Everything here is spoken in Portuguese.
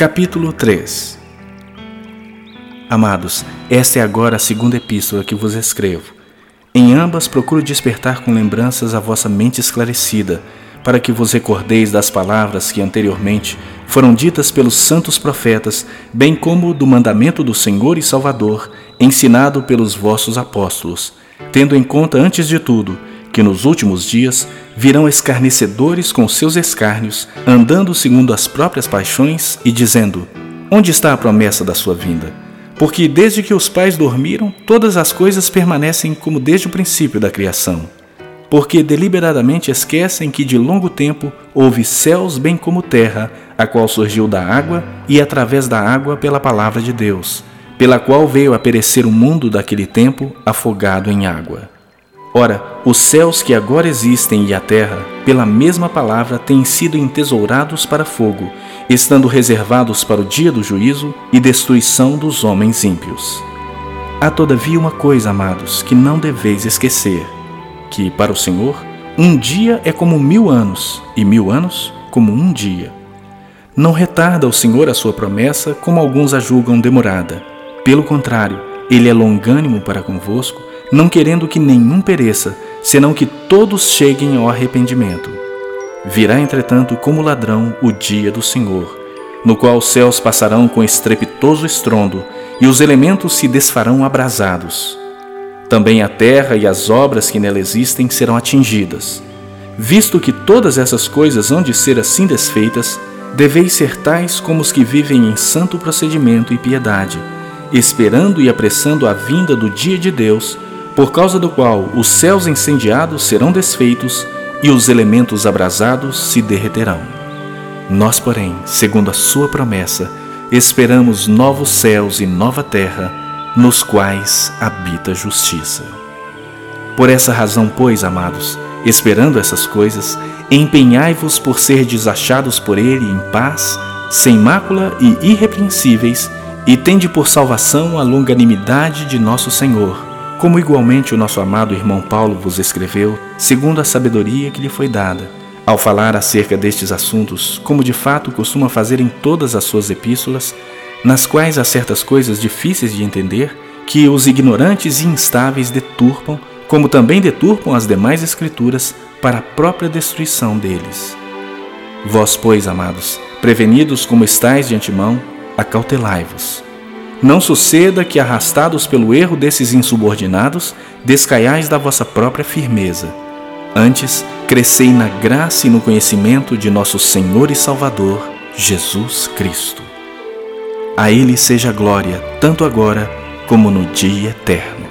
Capítulo 3 Amados, esta é agora a segunda epístola que vos escrevo. Em ambas procuro despertar com lembranças a vossa mente esclarecida, para que vos recordeis das palavras que anteriormente foram ditas pelos santos profetas, bem como do mandamento do Senhor e Salvador, ensinado pelos vossos apóstolos, tendo em conta, antes de tudo, que nos últimos dias virão escarnecedores com seus escárnios, andando segundo as próprias paixões e dizendo: Onde está a promessa da sua vinda? Porque desde que os pais dormiram, todas as coisas permanecem como desde o princípio da criação. Porque deliberadamente esquecem que de longo tempo houve céus bem como terra, a qual surgiu da água e através da água pela palavra de Deus, pela qual veio a perecer o mundo daquele tempo afogado em água. Ora, os céus que agora existem e a terra, pela mesma palavra, têm sido entesourados para fogo, estando reservados para o dia do juízo e destruição dos homens ímpios. Há todavia uma coisa, amados, que não deveis esquecer: que, para o Senhor, um dia é como mil anos, e mil anos como um dia. Não retarda o Senhor a sua promessa, como alguns a julgam demorada. Pelo contrário, ele é longânimo para convosco não querendo que nenhum pereça, senão que todos cheguem ao arrependimento. Virá, entretanto, como ladrão o dia do Senhor, no qual os céus passarão com estrepitoso estrondo e os elementos se desfarão abrasados. Também a terra e as obras que nela existem serão atingidas. Visto que todas essas coisas hão de ser assim desfeitas, deveis ser tais como os que vivem em santo procedimento e piedade, esperando e apressando a vinda do dia de Deus, por causa do qual os céus incendiados serão desfeitos e os elementos abrasados se derreterão. Nós, porém, segundo a Sua promessa, esperamos novos céus e nova terra, nos quais habita justiça. Por essa razão, pois, amados, esperando essas coisas, empenhai-vos por ser desachados por Ele em paz, sem mácula e irrepreensíveis, e tende por salvação a longanimidade de nosso Senhor como igualmente o nosso amado irmão Paulo vos escreveu, segundo a sabedoria que lhe foi dada, ao falar acerca destes assuntos, como de fato costuma fazer em todas as suas epístolas, nas quais há certas coisas difíceis de entender, que os ignorantes e instáveis deturpam, como também deturpam as demais escrituras para a própria destruição deles. Vós, pois, amados, prevenidos como estáis de antemão, acautelai-vos não suceda que, arrastados pelo erro desses insubordinados, descaiais da vossa própria firmeza. Antes, crescei na graça e no conhecimento de nosso Senhor e Salvador, Jesus Cristo. A Ele seja glória, tanto agora como no dia eterno.